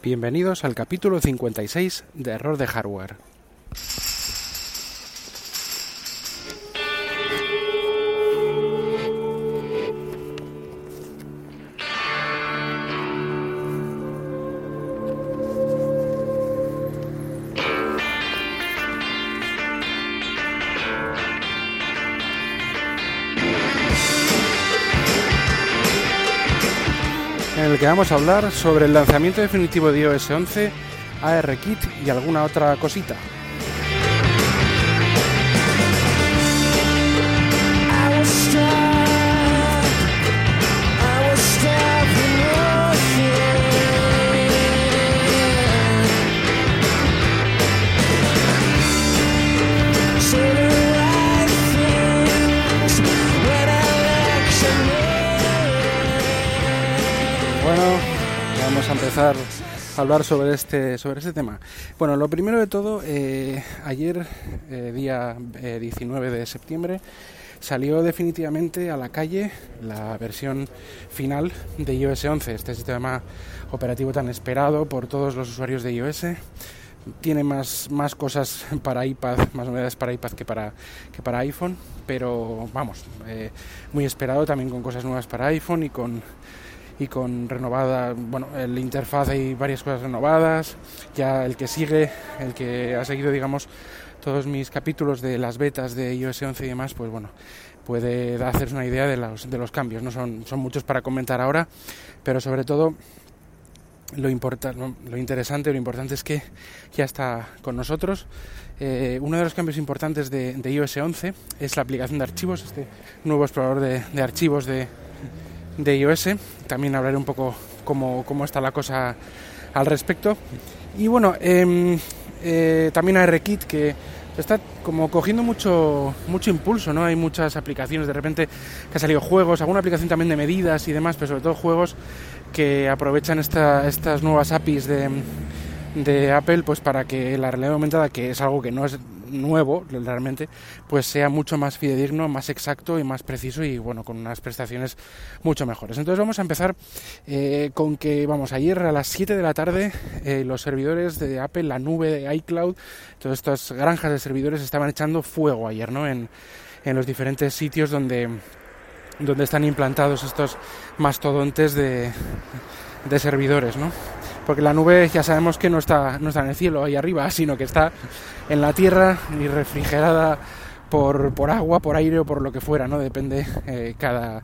Bienvenidos al capítulo 56 de Error de Hardware. El que vamos a hablar sobre el lanzamiento definitivo de iOS 11, ARKit y alguna otra cosita. Bueno, vamos a empezar a hablar sobre este, sobre este tema. Bueno, lo primero de todo, eh, ayer, eh, día eh, 19 de septiembre, salió definitivamente a la calle la versión final de iOS 11, este sistema operativo tan esperado por todos los usuarios de iOS. Tiene más, más cosas para iPad, más novedades para iPad que para, que para iPhone, pero vamos, eh, muy esperado también con cosas nuevas para iPhone y con y con renovada, bueno, el interfaz hay varias cosas renovadas, ya el que sigue, el que ha seguido, digamos, todos mis capítulos de las betas de iOS 11 y demás, pues bueno, puede hacerse una idea de los, de los cambios, no son, son muchos para comentar ahora, pero sobre todo lo, importa, lo interesante, lo importante es que ya está con nosotros. Eh, uno de los cambios importantes de, de, iOS 11 es la aplicación de archivos, este nuevo explorador de, de archivos de, de iOS. También hablaré un poco cómo, cómo está la cosa al respecto. Y bueno, eh, eh, también ARKit que está como cogiendo mucho mucho impulso, ¿no? Hay muchas aplicaciones, de repente que han salido juegos, alguna aplicación también de medidas y demás, pero sobre todo juegos que aprovechan esta, estas nuevas APIs de, de Apple pues para que la realidad aumentada, que es algo que no es nuevo realmente, pues sea mucho más fidedigno, más exacto y más preciso y bueno, con unas prestaciones mucho mejores. Entonces vamos a empezar eh, con que, vamos, ayer a las 7 de la tarde eh, los servidores de Apple, la nube de iCloud, todas estas granjas de servidores estaban echando fuego ayer, ¿no? En, en los diferentes sitios donde donde están implantados estos mastodontes de, de servidores, ¿no? Porque la nube ya sabemos que no está, no está en el cielo ahí arriba, sino que está en la tierra y refrigerada por, por agua, por aire o por lo que fuera, ¿no? Depende eh, cada,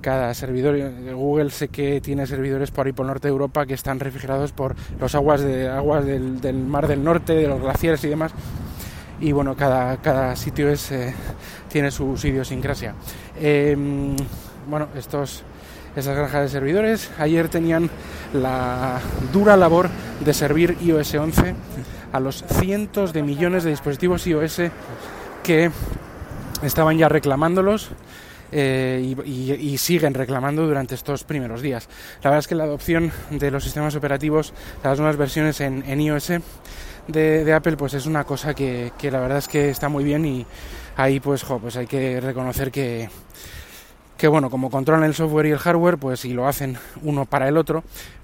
cada servidor. Google sé que tiene servidores por ahí por el norte de Europa que están refrigerados por los aguas, de, aguas del, mar del norte, de los glaciares y demás. Y bueno, cada, cada sitio es, eh, tiene su, idiosincrasia. Eh, bueno, estos esas granjas de servidores. Ayer tenían la dura labor de servir iOS 11 a los cientos de millones de dispositivos iOS que estaban ya reclamándolos. Eh, y, y, y, siguen reclamando durante estos primeros días. La verdad es que la adopción de los sistemas operativos, las nuevas versiones en, en iOS de, de, Apple, pues es una cosa que, que, la verdad es que está muy bien y ahí pues, jo, pues hay que reconocer que, que bueno, como controlan el software y el hardware, pues si lo hacen uno para el otro,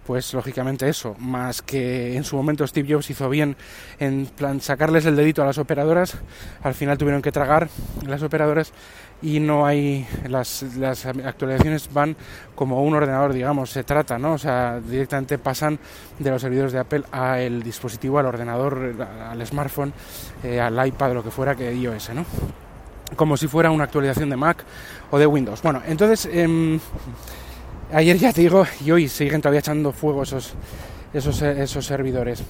pues lógicamente eso, más que en su momento Steve Jobs hizo bien en plan sacarles el dedito a las operadoras, al final tuvieron que tragar las operadoras y no hay las, las actualizaciones van como un ordenador, digamos, se trata, ¿no? O sea, directamente pasan de los servidores de Apple al dispositivo, al ordenador, al smartphone, eh, al iPad, lo que fuera que iOS, ¿no? Como si fuera una actualización de Mac o de Windows. Bueno, entonces, eh, ayer ya te digo, y hoy siguen todavía echando fuego esos, esos, esos servidores.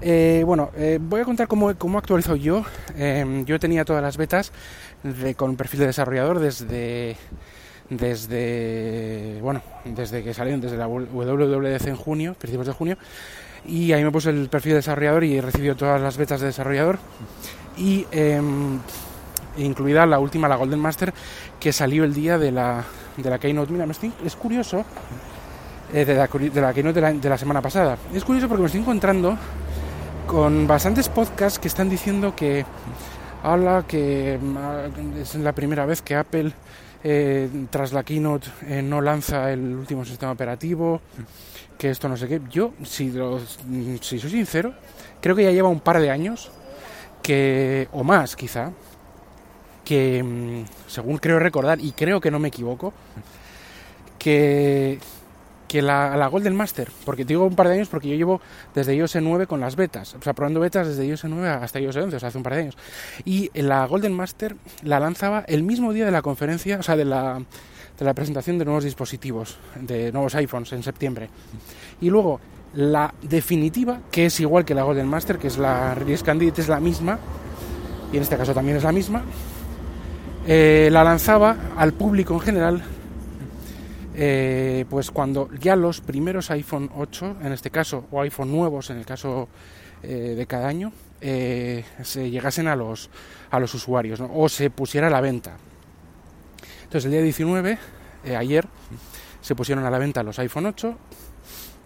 Eh, bueno, eh, voy a contar cómo, cómo actualizo yo. Eh, yo tenía todas las betas con perfil de desarrollador desde desde bueno desde que salieron desde la WWDC en junio principios de junio y ahí me puse el perfil de desarrollador y he recibido todas las betas de desarrollador y eh, incluida la última, la Golden Master, que salió el día de la, de la Keynote. Mira, me estoy, es curioso, eh, de, la, Keynote de la, de la semana pasada. Es curioso porque me estoy encontrando con bastantes podcasts que están diciendo que habla que es la primera vez que Apple eh, tras la keynote eh, no lanza el último sistema operativo que esto no sé qué. Yo, si, si soy sincero, creo que ya lleva un par de años que, o más quizá, que mm, según creo recordar, y creo que no me equivoco, que, que la, la, Golden Master, porque digo un par de años porque yo llevo desde iOS 9 con las betas, o sea, probando betas desde iOS 9 hasta iOS 11, o sea, hace un par de años. Y la Golden Master la lanzaba el mismo día de la conferencia, o sea, de la, de la presentación de nuevos dispositivos, de nuevos iPhones en septiembre. Y luego la definitiva, que es igual que la Golden Master, que es la Release Candidate, es la misma, y en este caso también es la misma, eh, la lanzaba al público en general eh, pues cuando ya los primeros iPhone 8, en este caso, o iPhone nuevos, en el caso eh, de cada año, se llegasen a los, a los usuarios o se pusiera a la venta. Entonces el día 19, ayer, se pusieron a la venta los iPhone 8.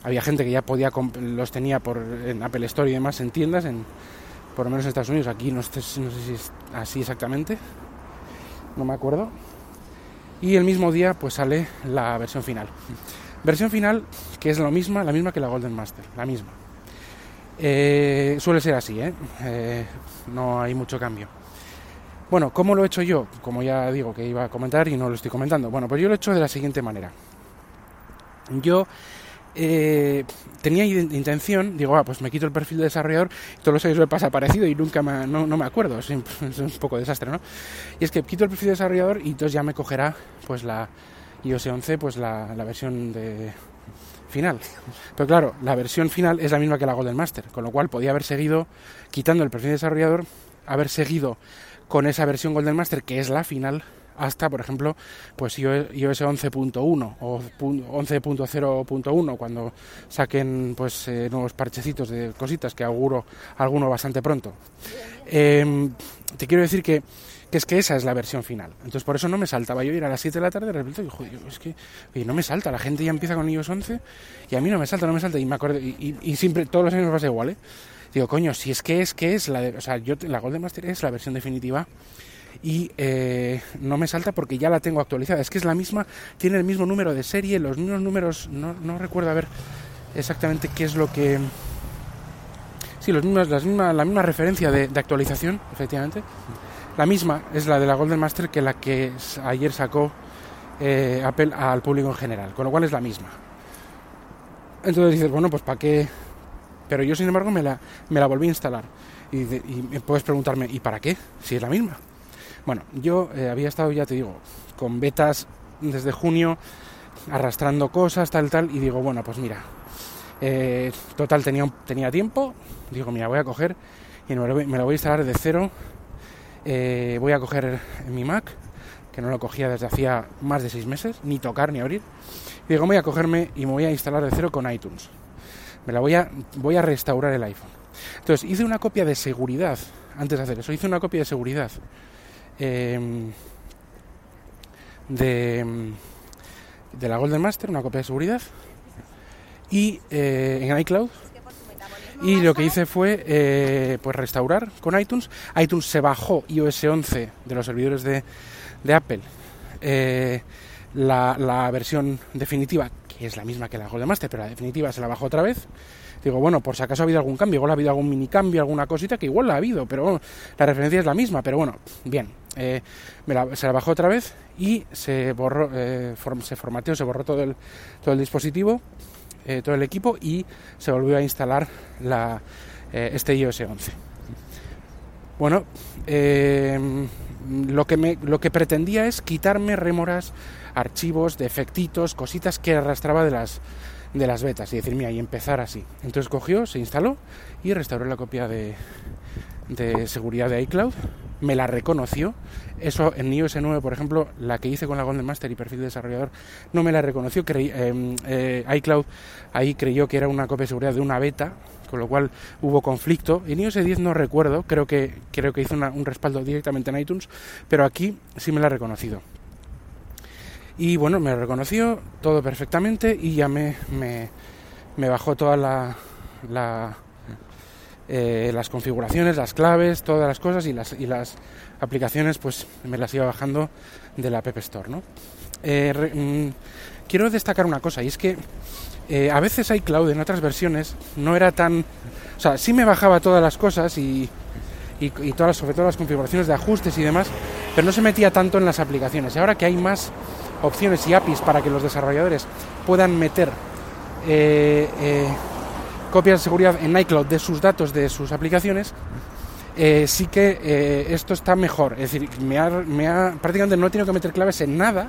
Había gente que ya podía los tenía por en Apple Store y demás en tiendas, en, por lo menos en Estados Unidos. Aquí no no sé si es así exactamente no me acuerdo. Y el mismo día pues sale la versión final. Versión final que es lo misma, la misma que la Golden Master, la misma. Eh, suele ser así, ¿eh? ¿eh? No hay mucho cambio. Bueno, ¿cómo lo he hecho yo? Como ya digo que iba a comentar y no lo estoy comentando. Bueno, pues yo lo he hecho de la siguiente manera. Yo eh, tenía intención, digo, ah, pues me quito el perfil de desarrollador, todos los años me pasa parecido y nunca me, no, me acuerdo, es, un poco desastre, ¿no? Y es que quito el perfil de desarrollador y entonces ya me cogerá pues la iOS 11, pues la, la versión de final. Pero claro, la versión final es la misma que la Golden Master, con lo cual podía haber seguido quitando el perfil de desarrollador, haber seguido con esa versión Golden Master que es la final hasta, por ejemplo, pues iOS 11.1 o 11.0.1 cuando saquen pues eh, nuevos parchecitos de cositas que auguro alguno bastante pronto. Em, te quiero decir que, es que esa es la versión final. Entonces por eso no me saltaba. Yo ir a las 7 de la tarde de repente y joder, es que no me salta. La gente ya empieza con iOS 11 y a mí no me salta, no me salta. Y me acuerdo, y, siempre, todos los años me pasa igual, ¿eh? Digo, coño, si es que es que es la o sea, yo la Golden Master es la versión definitiva y eh, no me salta porque ya la tengo actualizada. Es que es la misma, tiene el mismo número de serie, los mismos números, no, no recuerdo a ver exactamente qué es lo que... Sí, los mismos, las misma, la misma referencia de, actualización, efectivamente. La misma es la de la Golden Master que la que ayer sacó eh, Apple al público en general, con lo cual es la misma. Entonces dices, bueno, pues ¿para qué? Pero yo, sin embargo, me la, me la volví a instalar. Y, y puedes preguntarme, ¿y para qué? Si es la misma. Bueno, yo eh, había estado, ya te digo, con betas desde junio, arrastrando cosas, tal, tal, y digo, bueno, pues mira, eh, total tenía, tenía tiempo, digo, mira, voy a coger y me lo, voy, a instalar de cero, eh, voy a coger mi Mac, que no lo cogía desde hacía más de seis meses, ni tocar ni abrir, digo, voy a cogerme y me voy a instalar de cero con iTunes. Me la voy a, voy a restaurar el iPhone. Entonces hice una copia de seguridad, antes de hacer eso, hice una copia de seguridad Em, de, de, la Golden Master, una copia de seguridad, y eh, en iCloud. Y lo que hice fue eh, pues restaurar con iTunes. iTunes se bajó iOS 11 de los servidores de, de Apple. Eh, la, la, versión definitiva, que es la misma que la Golden Master, pero la definitiva se la bajó otra vez. Digo, bueno, por si acaso ha habido algún cambio, igual ha habido algún mini cambio, alguna cosita, que igual la ha habido, pero la referencia es la misma, pero bueno, bien. Eh, se la bajó otra vez y se borró, eh, se formateó, se borró todo el, todo el dispositivo, eh, todo el equipo y se volvió a instalar la, este iOS 11. Bueno, lo, que me, lo que pretendía es quitarme rémoras, archivos, defectitos, cositas que arrastraba de las, de las betas y decir, mira, y empezar así. Entonces cogió, se instaló y restauró la copia de, de seguridad de iCloud, me la reconoció. Eso en iOS 9, por ejemplo, la que hice con la Golden Master y perfil de desarrollador, no me la reconoció. Em, eh, iCloud ahí creyó que era una copia de seguridad de una beta, con lo cual hubo conflicto. En iOS 10 no recuerdo, creo que, creo que hizo un respaldo directamente en iTunes, pero aquí sí me la ha reconocido. Y bueno, me reconoció todo perfectamente y ya me, me, me bajó toda la eh, las configuraciones, las claves, todas las cosas y las, y las aplicaciones pues me las iba bajando de la App Store. ¿no? Eh, mm, quiero destacar una cosa y es que eh, a veces iCloud en otras versiones no era tan... O sea, sí me bajaba todas las cosas y, y, todas, sobre todo las configuraciones de ajustes y demás, pero no se metía tanto en las aplicaciones. Y ahora que hay más opciones y APIs para que los desarrolladores puedan meter copias de seguridad en iCloud de sus datos de sus aplicaciones, sí que esto está mejor. Es decir, me ha, me ha, prácticamente no he tenido que meter claves en nada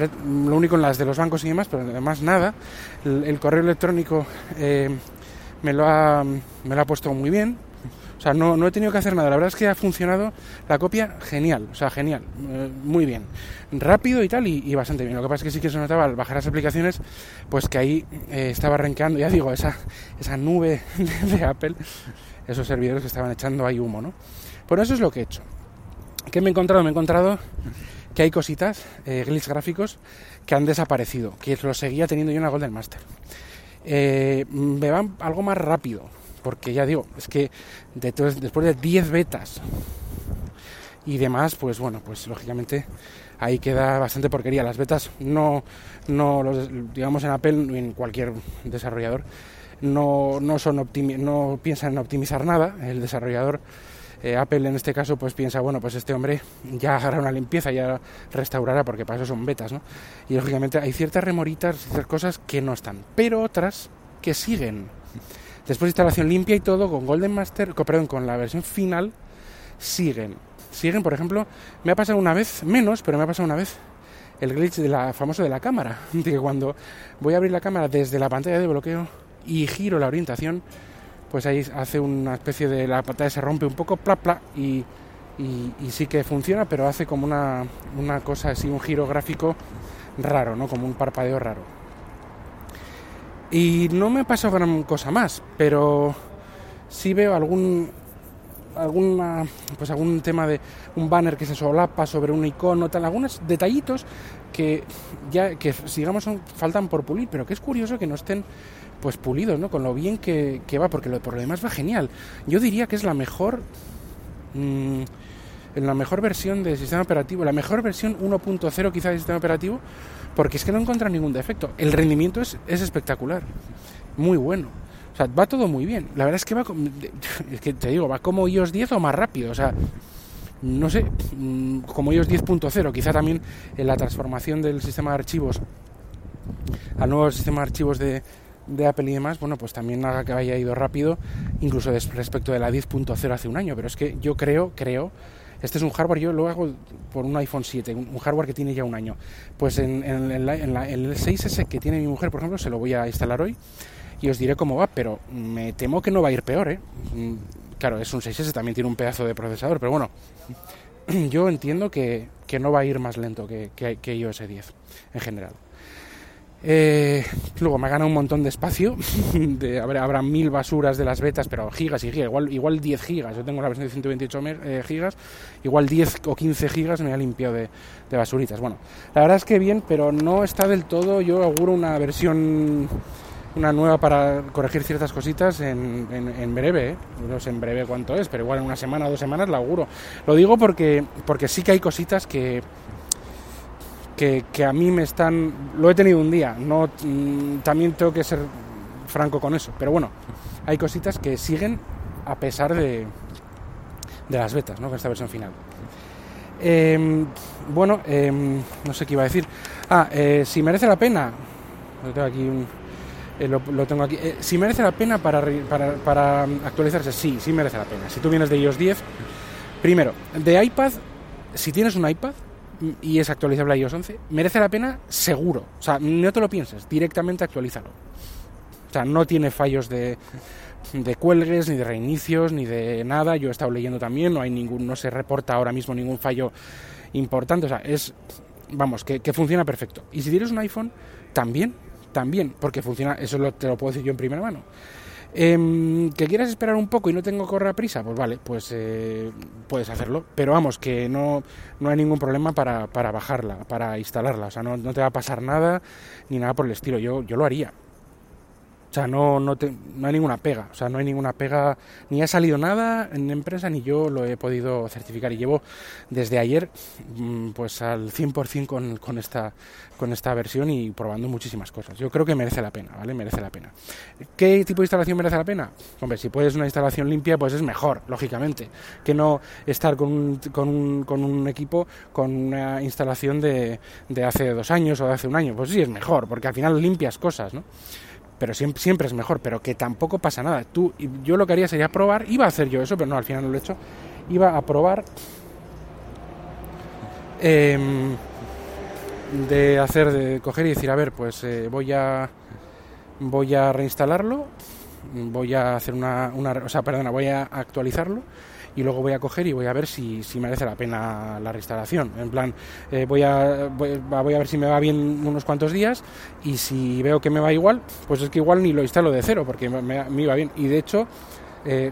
lo único en las de los bancos y demás, pero además nada. El, correo electrónico eh, me, lo ha, me lo ha puesto muy bien. O sea, no, no, he tenido que hacer nada. La verdad es que ha funcionado la copia genial. O sea, genial. Eh, muy bien. Rápido y tal, y, bastante bien. Lo que pasa es que sí que se notaba al bajar las aplicaciones, pues que ahí eh, estaba renqueando, ya digo, esa, esa nube de, Apple, esos servidores que estaban echando ahí humo, ¿no? Por eso es lo que he hecho. ¿Qué me he encontrado? Me he encontrado que hay cositas, eh, glitch gráficos, que han desaparecido, que lo seguía teniendo yo en la Golden Master. Me van algo más rápido, porque ya digo, es que después de 10 betas y demás, pues bueno, pues lógicamente ahí queda bastante porquería. Las betas no, no los, digamos en Apple en cualquier desarrollador, no, no, son no piensan en optimizar nada. El desarrollador eh, Apple en este caso pues piensa, bueno, pues este hombre ya hará una limpieza, ya restaurará, porque para eso son betas, ¿no? Y lógicamente hay ciertas remoritas, ciertas cosas que no están, pero otras que siguen. Después de instalación limpia y todo, con Golden Master, perdón, con la versión final, siguen. Siguen, por ejemplo, me ha pasado una vez, menos, pero me ha pasado una vez, el glitch de la, famoso de la cámara, de que cuando voy a abrir la cámara desde la pantalla de bloqueo y giro la orientación, pues ahí hace una especie de la pantalla se rompe un poco, pla, pla, y, y, sí que funciona, pero hace como una, una cosa así, un giro gráfico raro, ¿no? Como un parpadeo raro. Y no me pasó gran cosa más, pero sí veo algún alguna pues algún tema de un banner que se solapa sobre un icono tal algunos detallitos que ya que digamos faltan por pulir pero que es curioso que no estén pues pulidos, ¿no? Con lo bien que, va, porque lo, por lo demás va genial. Yo diría que es la mejor... Mm, en la mejor versión del sistema operativo, la mejor versión 1.0 quizá del sistema operativo, porque es que no encuentra ningún defecto. El rendimiento es, es espectacular, muy bueno. O sea, va todo muy bien. La verdad es que va, es que te digo, va como iOS 10 o más rápido. O sea, no sé, mm, como iOS 10.0, quizá también en la transformación del sistema de archivos al nuevo sistema de archivos de, de Apple y demás, bueno, pues también haga que haya ido rápido, incluso respecto de la 10.0 hace un año. Pero es que yo creo, creo, este es un hardware, yo lo hago por un iPhone 7, un hardware que tiene ya un año. Pues en, el 6S que tiene mi mujer, por ejemplo, se lo voy a instalar hoy y os diré cómo va, pero me temo que no va a ir peor, ¿eh? Mm, claro, es un 6S, también tiene un pedazo de procesador, pero bueno, yo entiendo que, no va a ir más lento que, que, que iOS 10 en general. Eh, luego me ha ganado un montón de espacio. Habrá, mil basuras de las betas, pero gigas y gigas. Igual, igual 10 gigas. Yo tengo la versión de 128 eh, gigas. Igual 10 o 15 gigas me ha limpiado de, basuritas. Bueno, la verdad es que bien, pero no está del todo. Yo auguro una versión, una nueva para corregir ciertas cositas en, en, breve. ¿eh? No sé en breve cuánto es, pero igual en una semana o dos semanas la auguro. Lo digo porque, porque sí que hay cositas que que, a mí me están... Lo he tenido un día, no también tengo que ser franco con eso, pero bueno, hay cositas que siguen a pesar de, de las betas, ¿no? Con esta versión final. Em, bueno, em, no sé qué iba a decir. Ah, eh, si merece la pena, lo tengo aquí, eh. Eh, si merece la pena para, para, para, actualizarse, sí, sí merece la pena. Si tú vienes de iOS 10, primero, de iPad, si tienes un iPad, y es actualizable a iOS 11, merece la pena seguro. O sea, no te lo pienses, directamente actualízalo. O sea, no tiene fallos de, de cuelgues, ni de reinicios, ni de nada. Yo he estado leyendo también, no hay ningún, no se reporta ahora mismo ningún fallo importante. O sea, es, vamos, que, que funciona perfecto. Y si tienes un iPhone, también, también, porque funciona, eso lo, te lo puedo decir yo en primera mano. Em, ¿Que quieras esperar un poco y no tengo que correr a prisa? Pues vale, pues eh, puedes hacerlo. Pero vamos, que no, no hay ningún problema para, para bajarla, para instalarla. O sea, no, no, te va a pasar nada ni nada por el estilo. Yo, yo lo haría. O sea, no, no, no hay ninguna pega. O sea, no hay ninguna pega. Ni ha salido nada en empresa, ni yo lo he podido certificar. Y llevo desde ayer mm, pues al 100% con, con, esta, con esta versión y probando muchísimas cosas. Yo creo que merece la pena, ¿vale? Merece la pena. ¿Qué tipo de instalación merece la pena? Hombre, si puedes una instalación limpia, pues es mejor, lógicamente. Que no estar con un, con un, con un equipo con una instalación de, de hace dos años o de hace un año. Pues sí, es mejor, porque al final limpias cosas, ¿no? Pero siempre, siempre es mejor, pero que tampoco pasa nada. Tú, yo lo que haría sería probar, iba a hacer yo eso, pero no, al final no lo he hecho, iba a probar em, de hacer, de coger y decir, a ver, pues eh, voy a voy a reinstalarlo, voy a hacer una, una, o sea, perdona, voy a actualizarlo y luego voy a coger y voy a ver si, si merece la pena la reinstalación. En plan, eh, voy, a, voy, a ver si me va bien unos cuantos días y si veo que me va igual, pues es que igual ni lo instalo de cero porque me, me iba bien. Y de hecho, eh,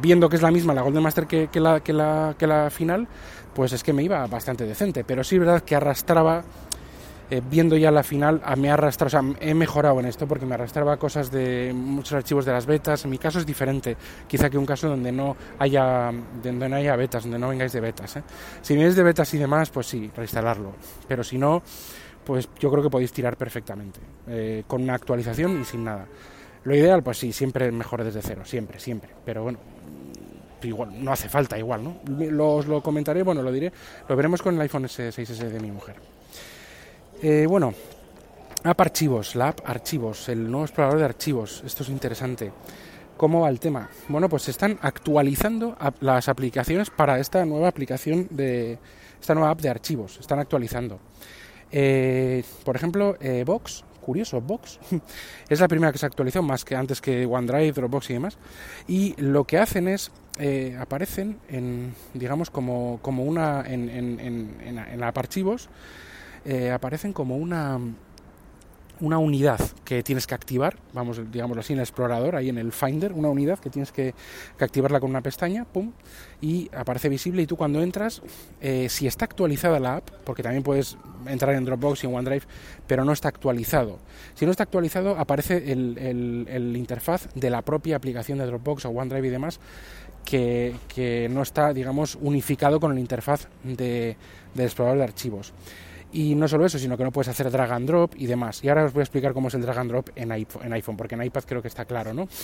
viendo que es la misma la Golden Master que, que, la, que, la, que la final, pues es que me iba bastante decente. Pero sí verdad que arrastraba eh, viendo ya la final, me ha arrastrado, o sea, he mejorado en esto porque me arrastraba cosas de muchos archivos de las betas. En mi caso es diferente, quizá que un caso donde no haya, donde no haya betas, donde no vengáis de betas. ¿eh? Si vienes de betas y demás, pues sí, reinstalarlo. Pero si no, pues yo creo que podéis tirar perfectamente, eh, con una actualización y sin nada. Lo ideal, pues sí, siempre mejor desde cero, siempre, siempre. Pero bueno, igual, no hace falta igual, ¿no? Lo, os lo comentaré, bueno, lo diré, lo veremos con el iPhone S6S de mi mujer. Eh, bueno, app archivos, la app archivos, el nuevo explorador de archivos. Esto es interesante. ¿Cómo va el tema? Bueno, pues se están actualizando las aplicaciones para esta nueva aplicación de esta nueva app de archivos. Están actualizando. Eh, por ejemplo, eh, Box, curioso, Box, es la primera que se actualizó, más que antes que OneDrive, Dropbox y demás. Y lo que hacen es, aparecen en, digamos, como, como una, en, en, en, en app archivos, eh, aparecen como una una unidad que tienes que activar, vamos, digámoslo así, en el explorador, ahí en el Finder, una unidad que tienes que, activarla con una pestaña, pum, y aparece visible y tú cuando entras, eh, si está actualizada la app, porque también puedes entrar en Dropbox y en OneDrive, pero no está actualizado. Si no está actualizado, aparece el, el, interfaz de la propia aplicación de Dropbox o OneDrive y demás, que, que no está, digamos, unificado con el interfaz de, del explorador de archivos. Y no solo eso, sino que no puedes hacer drag and drop y demás. Y ahora os voy a explicar cómo es el drag and drop en iPhone, porque en iPad creo que está claro, ¿no?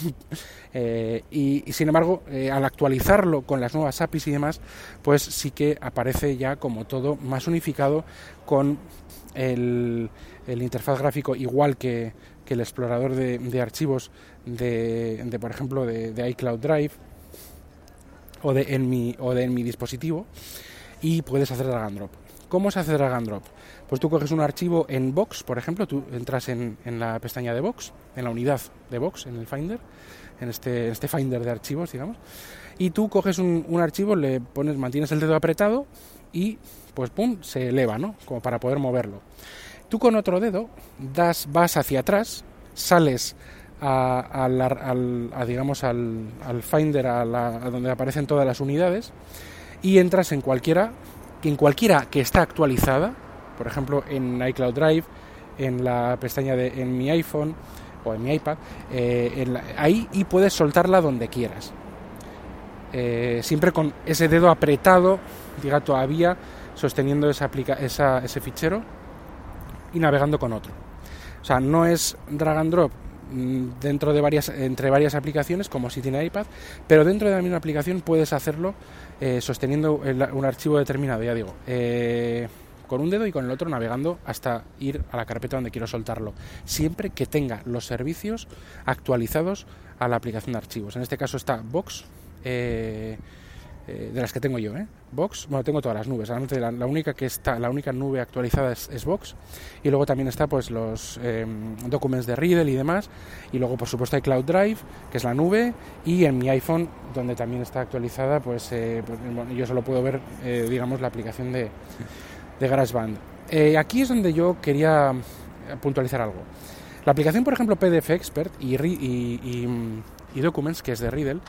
Eh, y, sin embargo, eh, al actualizarlo con las nuevas APIs y demás, pues sí que aparece ya como todo más unificado con el, interfaz gráfico igual que, el explorador de, archivos de, por ejemplo, de, iCloud Drive o de, en mi, o de en mi dispositivo y puedes hacer drag and drop. ¿Cómo se hace drag and drop? Pues tú coges un archivo en Box, por ejemplo, tú entras en, la pestaña de Box, en la unidad de Box, en el Finder, en este, este Finder de archivos, digamos, y tú coges un, archivo, le pones, mantienes el dedo apretado y pues pum, se eleva, ¿no? Como para poder moverlo. Tú con otro dedo das, vas hacia atrás, sales a, digamos al, Finder, a, a donde aparecen todas las unidades y entras en cualquiera en cualquiera que está actualizada, por ejemplo en iCloud Drive, en la pestaña de en mi iPhone o en mi iPad, eh, ahí y puedes soltarla donde quieras. Eh, siempre con ese dedo apretado, diga todavía, sosteniendo esa, esa, ese fichero y navegando con otro. O sea, no es drag and drop mm, dentro de varias entre varias aplicaciones como si tiene iPad, pero dentro de la misma aplicación puedes hacerlo eh, sosteniendo un archivo determinado, ya digo, eh, con un dedo y con el otro navegando hasta ir a la carpeta donde quiero soltarlo, siempre que tenga los servicios actualizados a la aplicación de archivos. En este caso está Box. Eh, eh, de las que tengo yo, ¿eh? Box, bueno, tengo todas las nubes, realmente la, única que está, la única nube actualizada es, es Box, y luego también está pues los eh, documents de Riddle y demás, y luego por supuesto hay Cloud Drive, que es la nube, y en mi iPhone, donde también está actualizada, pues, eh, pues yo solo puedo ver, digamos, la aplicación de, de GarageBand. aquí es donde yo quería puntualizar algo. La aplicación, por ejemplo, PDF Expert y, y, y Documents, que es de Riddle,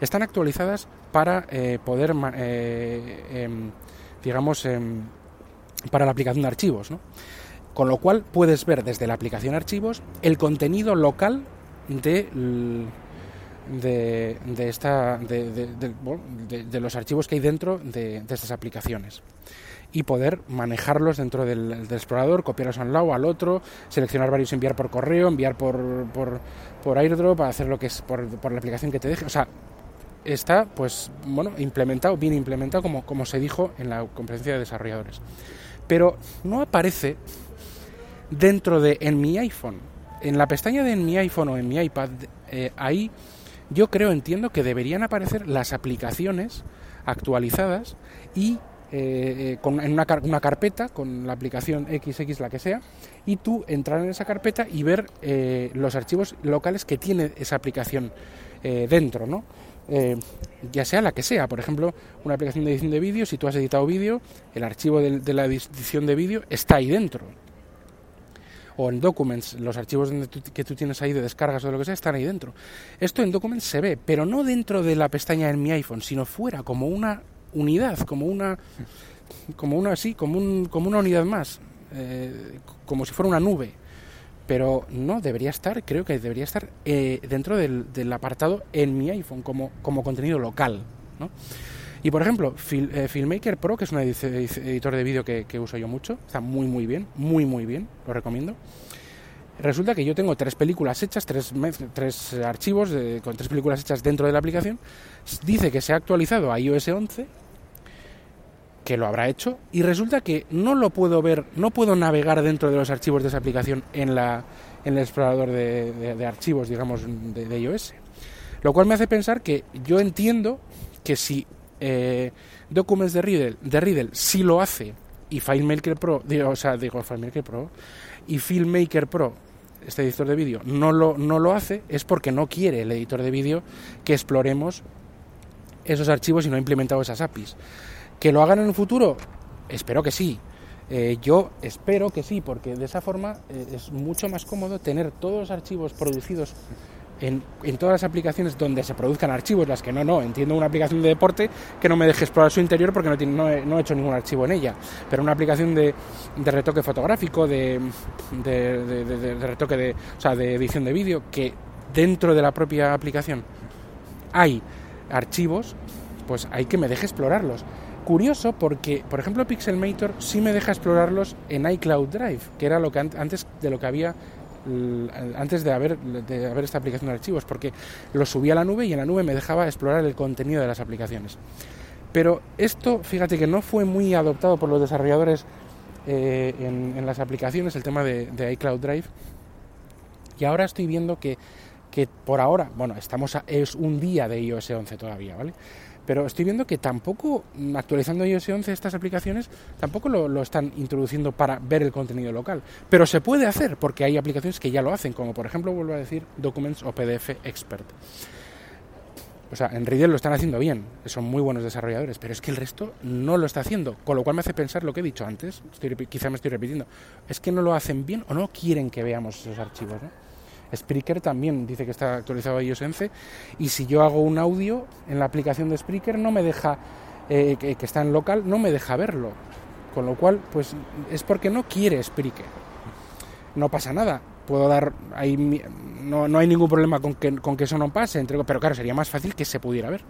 están actualizadas para eh, poder, eh, em, digamos, em, para la aplicación de archivos, ¿no? Con lo cual puedes ver desde la aplicación archivos el contenido local de, de, de esta, de, los archivos que hay dentro de, estas aplicaciones y poder manejarlos dentro del, explorador, copiarlos a un lado, al otro, seleccionar varios, enviar por correo, enviar por, por, por airdrop, hacer lo que es por, por, la aplicación que te deje. O sea, está pues bueno implementado, bien implementado como, como se dijo en la conferencia de desarrolladores. Pero no aparece dentro de en mi iPhone. En la pestaña de en mi iPhone o en mi iPad, eh, ahí yo creo, entiendo que deberían aparecer las aplicaciones actualizadas y eh, eh, con, en una, una, carpeta con la aplicación XX, la que sea, y tú entrar en esa carpeta y ver los archivos locales que tiene esa aplicación dentro, ¿no? ya sea la que sea, por ejemplo, una aplicación de edición de vídeo, si tú has editado vídeo, el archivo de la edición de vídeo está ahí dentro, o en Documents, los archivos que tú tienes ahí de descargas o lo que sea están ahí dentro. Esto en Documents se ve, pero no dentro de la pestaña en mi iPhone, sino fuera, como una unidad, como una, como una así, como, un, como una unidad más, eh, como si fuera una nube. Pero no, debería estar, creo que debería estar eh, dentro del, apartado en mi iPhone, como, como contenido local. ¿no? Y por ejemplo, eh, Filmmaker Pro, que es un editor de vídeo que, uso yo mucho, está muy muy bien, muy muy bien, lo recomiendo. Resulta que yo tengo tres películas hechas, tres, tres archivos con tres películas hechas dentro de la aplicación. Dice que se ha actualizado a iOS 11, que lo habrá hecho, y resulta que no lo puedo ver, no puedo navegar dentro de los archivos de esa aplicación en, la, en el explorador de, archivos, digamos, de, de iOS. Lo cual me hace pensar que yo entiendo que si eh, Documents de Riddle, de Riddle sí lo hace y FileMaker Pro, digo, o sea, digo FileMaker Pro y Filmmaker Pro, este editor de vídeo, no lo, no lo hace, es porque no quiere el editor de vídeo que exploremos esos archivos y no ha implementado esas APIs. ¿Que lo hagan en un futuro? Espero que sí. Eh, yo espero que sí, porque de esa forma eh, es mucho más cómodo tener todos los archivos producidos en, todas las aplicaciones donde se produzcan archivos, las que no, no, entiendo una aplicación de deporte que no me deje explorar su interior porque no, tiene, no, he, hecho ningún archivo en ella, pero una aplicación de, de retoque fotográfico, de, de, retoque de, o sea, de edición de vídeo, que dentro de la propia aplicación hay archivos, pues hay que me deje explorarlos. Curioso porque, por ejemplo, Pixelmator sí me deja explorarlos en iCloud Drive, que era lo que antes de lo que había antes de haber, esta aplicación de archivos, porque lo subía a la nube y en la nube me dejaba explorar el contenido de las aplicaciones. Pero esto, fíjate que no fue muy adoptado por los desarrolladores eh, en, las aplicaciones, el tema de, iCloud Drive. Y ahora estoy viendo que, que por ahora, bueno, estamos es un día de iOS 11 todavía, ¿vale? Pero estoy viendo que tampoco, mm, actualizando iOS 11 estas aplicaciones, tampoco lo, están introduciendo para ver el contenido local. Pero se puede hacer porque hay aplicaciones que ya lo hacen, como por ejemplo, vuelvo a decir, Documents o PDF Expert. O sea, en Riddle lo están haciendo bien, son muy buenos desarrolladores, pero es que el resto no lo está haciendo, con lo cual me hace pensar lo que he dicho antes, quizá me estoy repitiendo, es que no lo hacen bien o no quieren que veamos esos archivos. ¿no? Spreaker también dice que está actualizado a iOS 11 y si yo hago un audio en la aplicación de Spreaker no me deja, eh, que, está en local, no me deja verlo. Con lo cual, pues es porque no quiere Spreaker. No pasa nada. Puedo dar, ahí, no, no hay ningún problema con que, con que eso no pase, entre, pero claro, sería más fácil que se pudiera ver.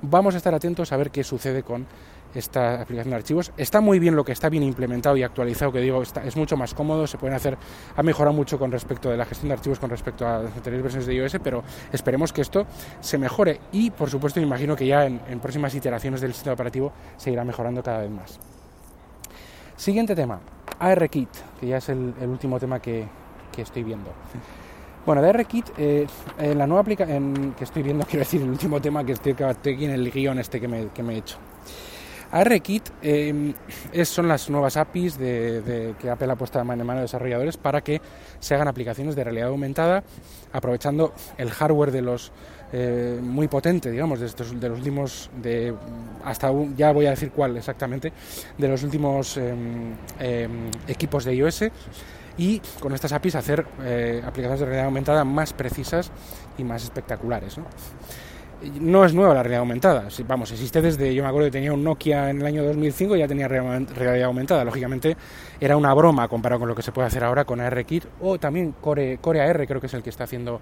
Vamos a estar atentos a ver qué sucede con esta aplicación de archivos. Está muy bien lo que está bien implementado y actualizado, que digo, es mucho más cómodo, se pueden hacer, ha mejorado mucho con respecto de la gestión de archivos con respecto a las anteriores versiones de iOS, pero esperemos que esto se mejore y, por supuesto, me imagino que ya en, próximas iteraciones del sistema operativo se irá mejorando cada vez más. Siguiente tema, ARKit, que ya es el, último tema que, estoy viendo. Bueno, de ARKit, eh, en la nueva aplicación que estoy viendo, quiero decir, el último tema que estoy, aquí en el guion este que me, que me he hecho. ARKit eh, son las nuevas APIs de, que Apple ha puesto en mano de desarrolladores para que se hagan aplicaciones de realidad aumentada aprovechando el hardware de los eh, muy potente, digamos, de, estos, de los últimos, de, hasta ya voy a decir cuál exactamente, de los últimos em, em, equipos de iOS y con estas APIs hacer eh, aplicaciones de realidad aumentada más precisas y más espectaculares. ¿no? No es nueva la realidad aumentada. Vamos, existe desde, yo me acuerdo que tenía un Nokia en el año 2005 y ya tenía realidad aumentada. Lógicamente era una broma comparado con lo que se puede hacer ahora con ARKit o también Core, Core AR, creo que es el que está haciendo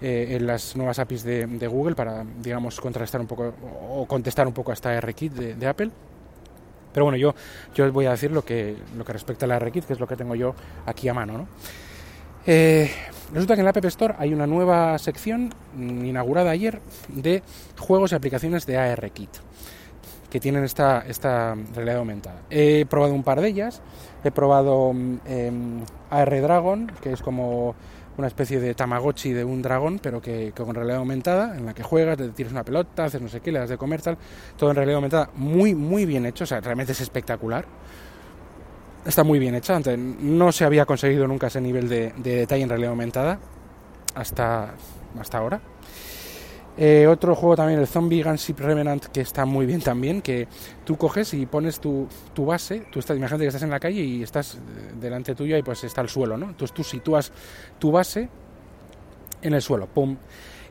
en las nuevas APIs de, Google para, digamos, contrastar un poco o contestar un poco a esta RKit de, de Apple. Pero bueno, yo, yo voy a decir lo que, lo que respecta a la RKit, que es lo que tengo yo aquí a mano. ¿no? Eh, resulta que en la App Store hay una nueva sección inaugurada ayer de juegos y aplicaciones de ARKit que tienen esta, esta realidad aumentada. He probado un par de ellas. He probado mm, em, AR Dragon, que es como una especie de Tamagotchi de un dragón, pero que, con realidad aumentada, en la que juegas, te tiras una pelota, haces no sé qué, le das de comer, tal, todo en realidad aumentada, muy, muy bien hecho, o sea, realmente es espectacular. Está muy bien hecha, no se había conseguido nunca ese nivel de, de detalle en realidad aumentada hasta, hasta ahora. Eh, otro juego también, el Zombie Gunship Revenant, que está muy bien también, que tú coges y pones tu, tu base, tú estás, imagínate que estás en la calle y estás eh, delante tuyo y pues está el suelo, ¿no? Entonces tú sitúas tu base en el suelo, pum,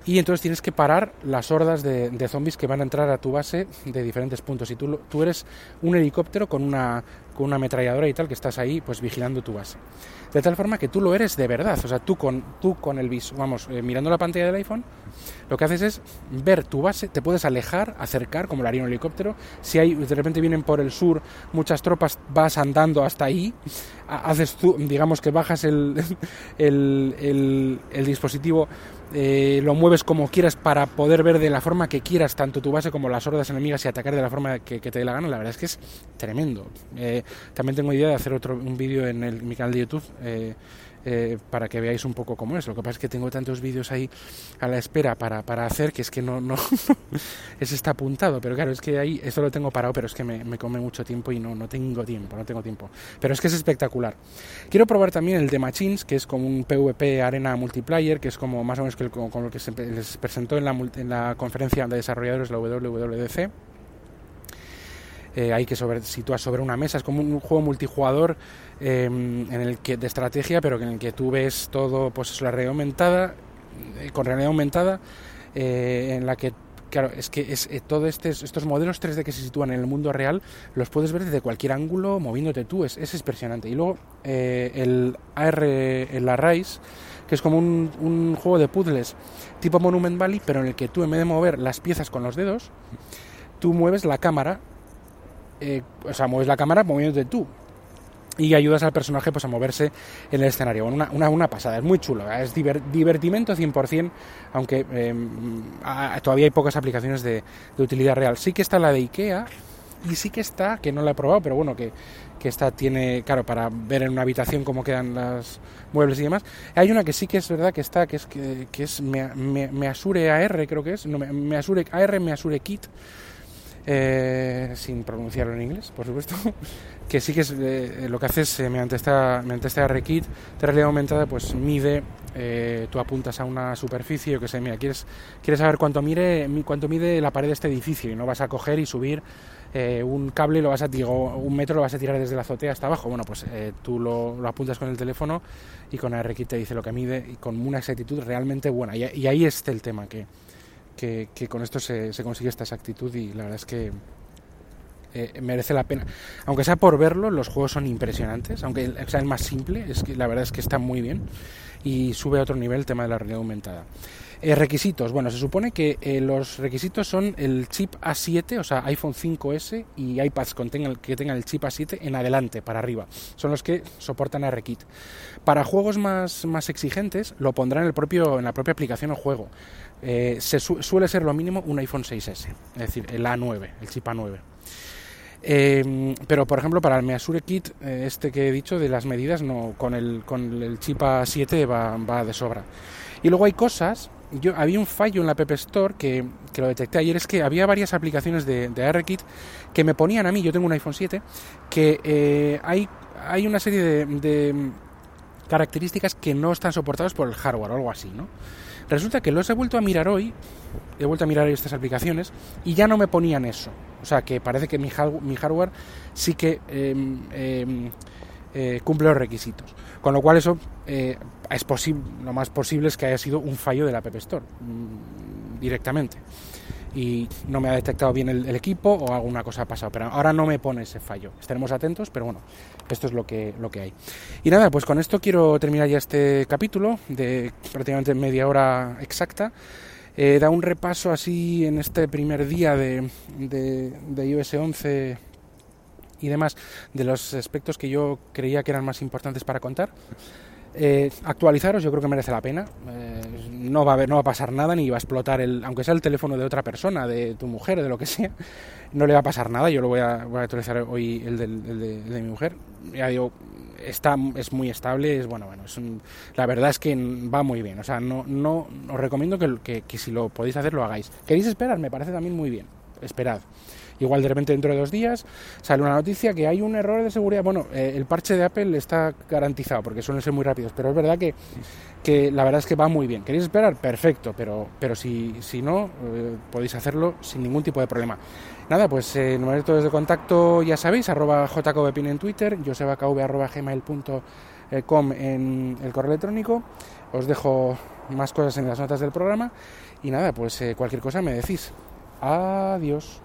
y entonces tienes que parar las hordas de, de, zombies que van a entrar a tu base de diferentes puntos. Y tú, tú eres un helicóptero con una, con una ametralladora y tal que estás ahí pues vigilando tu base. De tal forma que tú lo eres de verdad. O sea, tú con, tú con el vis, vamos, eh, mirando la pantalla del iPhone, lo que haces es ver tu base, te puedes alejar, acercar, como lo haría un helicóptero. Si hay, de repente vienen por el sur muchas tropas, vas andando hasta ahí, haces tú, digamos que bajas el, el, el, el dispositivo eh, lo mueves como quieras para poder ver de la forma que quieras tanto tu base como las hordas enemigas y atacar de la forma que, te dé la gana, la verdad es que es tremendo. Eh, también tengo idea de hacer otro un vídeo en, el, mi canal de YouTube eh, para que veáis un poco cómo es. Lo que pasa es que tengo tantos vídeos ahí a la espera para, para hacer que es que no, no ese está apuntado, pero claro, es que ahí esto lo tengo parado, pero es que me, me, come mucho tiempo y no, no tengo tiempo, no tengo tiempo. Pero es que es espectacular. Quiero probar también el de Machines, que es como un PvP arena multiplayer, que es como más o menos que con, lo que se les presentó en la, en la conferencia de desarrolladores, la WWDC eh, hay que sobre, sitúas sobre una mesa, es como un juego multijugador em, en el que de estrategia, pero en el que tú ves todo, pues es la realidad aumentada, eh, con realidad aumentada, eh, en la que claro, es que es, todo este, estos modelos 3D que se sitúan en el mundo real los puedes ver desde cualquier ángulo moviéndote tú, es, es impresionante. Y luego el AR, el Arise, que es como un, un, juego de puzzles tipo Monument Valley, pero en el que tú en vez de mover las piezas con los dedos, tú mueves la cámara eh, o sea, mueves la cámara moviéndote tú y ayudas al personaje pues a moverse en el escenario. una, una, una, pasada, es muy chulo, es divertimento 100%, aunque em, todavía hay pocas aplicaciones de, utilidad real. Sí que está la de Ikea y sí que está, que no la he probado, pero bueno, que, que esta tiene, claro, para ver en una habitación cómo quedan los muebles y demás. Hay una que sí que es verdad que está, que es, que, es me, me, Asure AR, creo que es, no, me, Asure AR, Me Asure Kit eh, sin pronunciarlo en inglés, por supuesto, que sí que es eh, lo que haces eh, mediante esta mediante este RKit de realidad aumentada, pues mide, tú apuntas a una superficie, o que sé, mira, quieres quieres saber cuánto mide cuánto mide la pared de este edificio y no vas a coger y subir un cable lo vas a digo, un metro lo vas a tirar desde la azotea hasta abajo. Bueno, pues tú lo, lo, apuntas con el teléfono y con RKit te dice lo que mide y con una exactitud realmente buena. Y, y ahí está el tema que que, con esto se, consigue esta exactitud y la verdad es que eh, merece la pena. Aunque sea por verlo, los juegos son impresionantes, aunque sea el más simple, es que la verdad es que está muy bien y sube a otro nivel el tema de la realidad aumentada. Eh, requisitos, bueno, se supone que eh, los requisitos son el chip A7, o sea, iPhone 5S y iPads que tengan el chip A7 en adelante, para arriba. Son los que soportan ARKit. Para juegos más, más exigentes, lo pondrán en, el propio, en la propia aplicación o juego. Eh, se suele ser lo mínimo un iPhone 6S, es decir, el A9, el chip A9. Em, pero por ejemplo para el Measure Kit, eh, este que he dicho de las medidas, no, con el, con el chip A7 va, va de sobra. Y luego hay cosas, yo había un fallo en la App Store que, que, lo detecté ayer, es que había varias aplicaciones de, de ARKit que me ponían a mí, yo tengo un iPhone 7, que eh, hay, hay una serie de, de características que no están soportadas por el hardware o algo así, ¿no? Resulta que los he vuelto a mirar hoy, he vuelto a mirar estas aplicaciones y ya no me ponían eso. O sea que parece que mi, hardware sí que em, em, eh, cumple los requisitos. Con lo cual eso eh, es posible, lo más posible es que haya sido un fallo de la App Store mm, directamente. Y no me ha detectado bien el, equipo o alguna cosa ha pasado. Pero ahora no me pone ese fallo. Estaremos atentos, pero bueno, esto es lo que, lo que hay. Y nada, pues con esto quiero terminar ya este capítulo de prácticamente media hora exacta. Eh, da un repaso así en este primer día de, de, de iOS 11 y demás de los aspectos que yo creía que eran más importantes para contar. Eh, actualizaros, yo creo que merece la pena. Eh, no va a no va a pasar nada, ni va a explotar el, aunque sea el teléfono de otra persona, de tu mujer, de lo que sea, no le va a pasar nada. Yo lo voy a, actualizar hoy el, de, mi mujer. Ya digo, está, es muy estable, es bueno, bueno, es la verdad es que va muy bien. O sea, no, no os recomiendo que, que si lo podéis hacer lo hagáis. ¿Queréis esperar? Me parece también muy bien. Esperad. Igual de repente dentro de dos días sale una noticia que hay un error de seguridad. Bueno, eh, el parche de Apple está garantizado porque suelen ser muy rápidos, pero es verdad que, que la verdad es que va muy bien. ¿Queréis esperar? Perfecto, pero, pero si, si no, eh, podéis hacerlo sin ningún tipo de problema. Nada, pues eh, numeritos de contacto ya sabéis, arroba jkvpin en Twitter, josebakv arroba gmail.com en el correo electrónico. Os dejo más cosas en las notas del programa y nada, pues cualquier cosa me decís. Adiós.